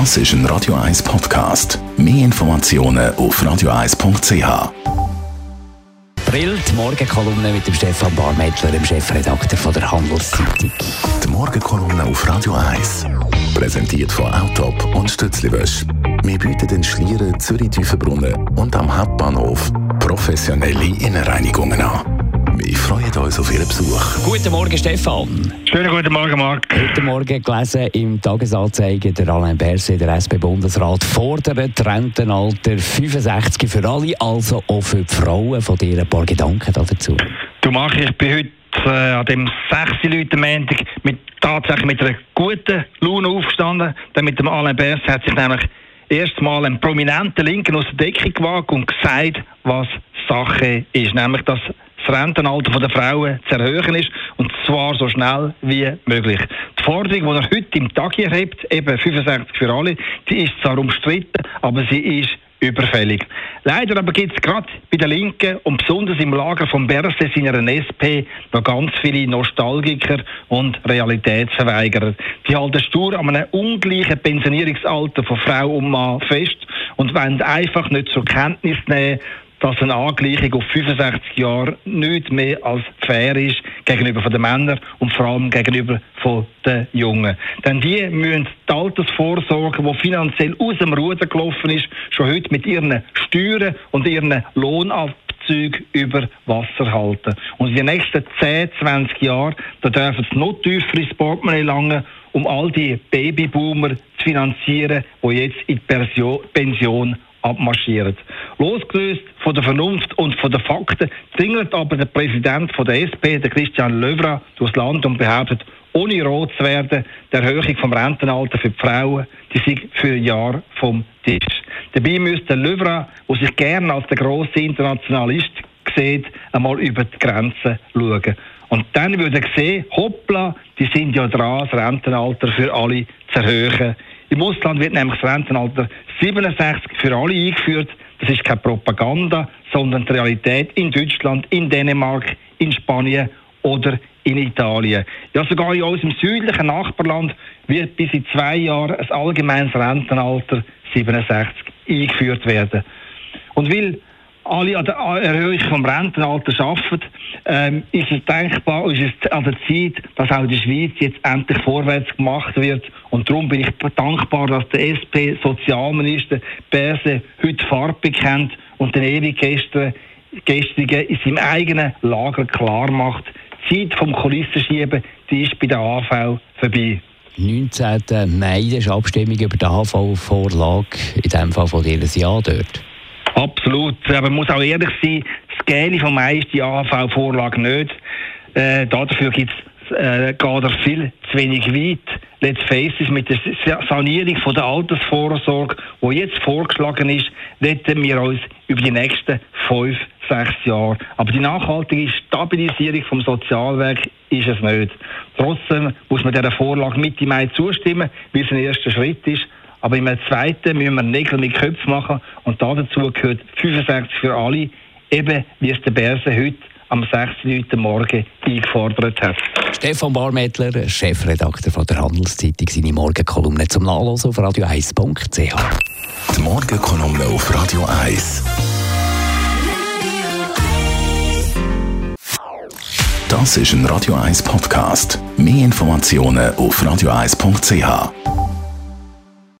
Das ist ein Radio 1 Podcast. Mehr Informationen auf radio1.ch. April, die Morgenkolumne mit dem Stefan Barmettler, dem Chefredakteur von der Handelszeitung. Die Morgenkolumne auf Radio 1. Präsentiert von Autop und Stützliwösch. Wir bieten den Schlieren Zürich-Tiefenbrunnen und am Hauptbahnhof professionelle Innenreinigungen an. Wir freuen uns auf Ihren Besuch. Guten Morgen, Stefan. Schönen guten Morgen, Marc. Heute Morgen gelesen im Tagesanzeiger, der Alain Berset, der SP-Bundesrat, fordert Rentenalter 65 für alle, also auch für die Frauen. Von dir ein paar Gedanken dazu. Du Marc, ich bin heute äh, an dem 6. Leute Montag mit, tatsächlich mit einer guten Laune aufgestanden. Denn mit dem Alain Berset hat sich nämlich erstmal ein prominenter Linken aus der Decke gewagt und gesagt, was Sache ist. Nämlich, dass das Rentenalter der Frauen zu erhöhen ist und zwar so schnell wie möglich. Die Forderung, die er heute im Tag erhebt, eben 65 für alle, die ist zwar umstritten, aber sie ist überfällig. Leider aber gibt es gerade bei den Linken und besonders im Lager von Berse seiner SP noch ganz viele Nostalgiker und Realitätsverweigerer. Die halten stur an einem ungleichen Pensionierungsalter von Frau und Mann fest und wollen einfach nicht zur Kenntnis nehmen, dass eine Angleichung auf 65 Jahre nicht mehr als fair ist gegenüber den Männern und vor allem gegenüber den Jungen. Denn die müssen die Altersvorsorge, die finanziell aus dem Ruder gelaufen ist, schon heute mit ihren Steuern und ihren Lohnabzügen über Wasser halten. Und in den nächsten 10, 20 Jahren, da dürfen sie noch tiefer ins Portemonnaie langen, um all die Babyboomer zu finanzieren, die jetzt in die Pension abmarschiert. Losgelöst von der Vernunft und von den Fakten zingelt aber der Präsident von der SP, der Christian Löwra, durchs Land und behauptet, ohne rot zu werden, die Erhöhung vom Rentenalter für die Frauen, die sich für ein Jahr vom Tisch. Dabei müsste Löwra, der sich gerne als der grosse Internationalist sieht, einmal über die Grenzen schauen. Und dann würde er sehen, hoppla, die sind ja dran, das Rentenalter für alle zu erhöhen. Im Ausland wird nämlich das Rentenalter 67 für alle eingeführt. Das ist keine Propaganda, sondern die Realität in Deutschland, in Dänemark, in Spanien oder in Italien. Ja, sogar in unserem südlichen Nachbarland wird bis in zwei Jahren ein allgemeines Rentenalter 67 eingeführt werden. Und weil alle an der Erhöhung vom Rentenalter arbeiten, ähm, ist es denkbar, ist es an der Zeit, dass auch in der Schweiz jetzt endlich vorwärts gemacht wird. Und darum bin ich dankbar, dass der SP-Sozialminister Berse heute Farbe bekennt und den ewig Gestrigen in seinem eigenen Lager klar macht, die Zeit vom Kulissenschieben, die ist bei der AV vorbei. 19. Mai ist Abstimmung über die AV-Vorlage, in dem Fall von dir ein Ja dort. Absolut. Aber man muss auch ehrlich sein, das Gäli von meist die AHV-Vorlage nicht. Äh, dafür gibt's äh, geht er viel zu wenig weit. Let's face it, mit der Sanierung von der Altersvorsorge, die jetzt vorgeschlagen ist, retten wir uns über die nächsten fünf, sechs Jahre. Aber die nachhaltige Stabilisierung vom Sozialwerk ist es nicht. Trotzdem muss man dieser Vorlage Mitte Mai zustimmen, weil es ein erster Schritt ist. Aber im zweiten müssen wir Nägel mit Köpfen machen und dazu gehört 65 für alle, eben wie es der Berse heute am 6. Uhr Morgen eingefordert hat. Stefan Barmettler, Chefredakteur von der Handelszeitung, seine Morgenkolumne zum Nachlesen auf radio1.ch. Die Morgenkolumne auf Radio 1. Das ist ein Radio 1 Podcast. Mehr Informationen auf radio1.ch.